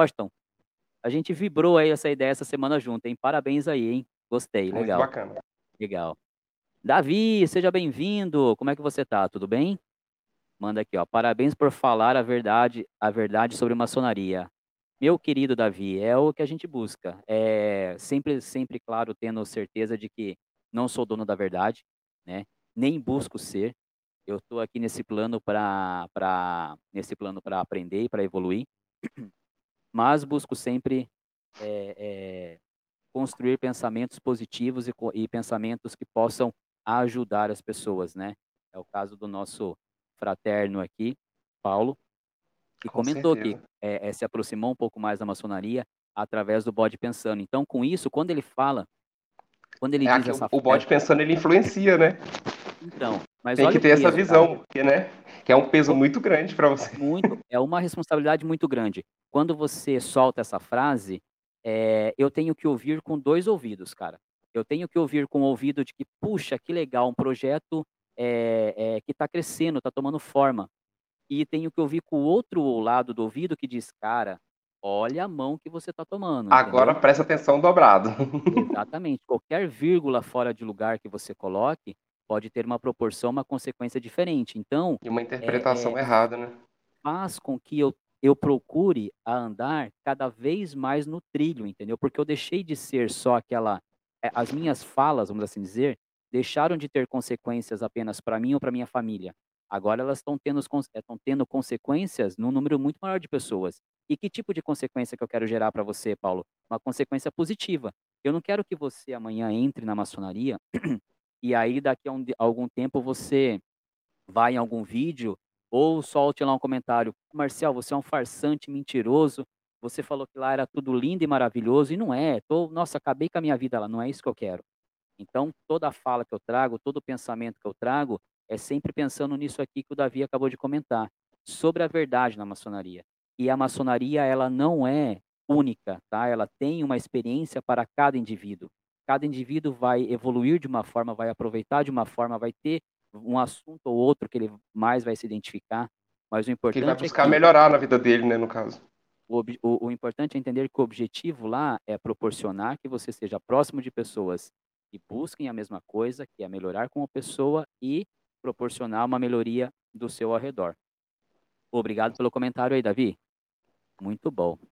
gostam. A gente vibrou aí essa ideia essa semana junto, hein? Parabéns aí, hein? Gostei, Muito legal. bacana. Legal. Davi, seja bem-vindo. Como é que você tá? Tudo bem? Manda aqui, ó. Parabéns por falar a verdade, a verdade sobre maçonaria. Meu querido Davi, é o que a gente busca. É sempre, sempre, claro, tendo certeza de que não sou dono da verdade, né? Nem busco ser. Eu estou aqui nesse plano para para nesse plano para aprender e para evoluir, mas busco sempre é, é, construir pensamentos positivos e, e pensamentos que possam ajudar as pessoas, né? É o caso do nosso fraterno aqui, Paulo, que Com comentou que certeza. é, é, se aproximou um pouco mais da maçonaria através do bode pensando. Então, com isso, quando ele fala, quando ele É diz o, essa, o é, bode pensando, ele influencia, né? então, mas Tem que ter essa peso, cara. visão, porque, né? Que é um peso muito grande para você. Muito, é uma responsabilidade muito grande. Quando você solta essa frase, é, eu tenho que ouvir com dois ouvidos, cara. Eu tenho que ouvir com o ouvido de que, puxa, que legal, um projeto é, é, que está crescendo, está tomando forma. E tenho que ouvir com o outro lado do ouvido que diz, cara, olha a mão que você está tomando, Agora entendeu? presta atenção dobrado. Exatamente. Qualquer vírgula fora de lugar que você coloque pode ter uma proporção, uma consequência diferente. Então, E uma é, interpretação é, errada, né? faz com que eu, eu procure a andar cada vez mais no trilho, entendeu? Porque eu deixei de ser só aquela. é, As minhas falas, vamos assim dizer, deixaram de ter consequências apenas para mim ou para minha família. Agora elas estão tendo, estão tendo consequências num número muito maior de pessoas. E que tipo de consequência que eu quero gerar para você, Paulo? Uma consequência positiva. Eu não quero que você amanhã entre na maçonaria e aí daqui a, um, a algum tempo você vá em algum vídeo ou solte lá um comentário, Marcial, você é um farsante mentiroso, você falou que lá era tudo lindo e maravilhoso, e não é, tô, nossa, acabei com a minha vida lá, não é isso que eu quero. Então, toda fala que eu trago, todo pensamento que eu trago, é sempre pensando nisso aqui que o Davi acabou de comentar, sobre a verdade na maçonaria. E a maçonaria, ela não é única, tá? Ela tem uma experiência para cada indivíduo. Cada indivíduo vai evoluir de uma forma, vai aproveitar de uma forma, vai ter um assunto ou outro que ele mais vai se identificar, mas o Que ele vai importante é buscar que melhorar na vida dele, né, no caso. o, o- o importante é entender que o objetivo lá é proporcionar que você seja próximo de pessoas que busquem a mesma coisa, que é melhorar como pessoa e proporcionar uma melhoria do seu ao redor. Obrigado pelo comentário aí, Davi. Muito bom.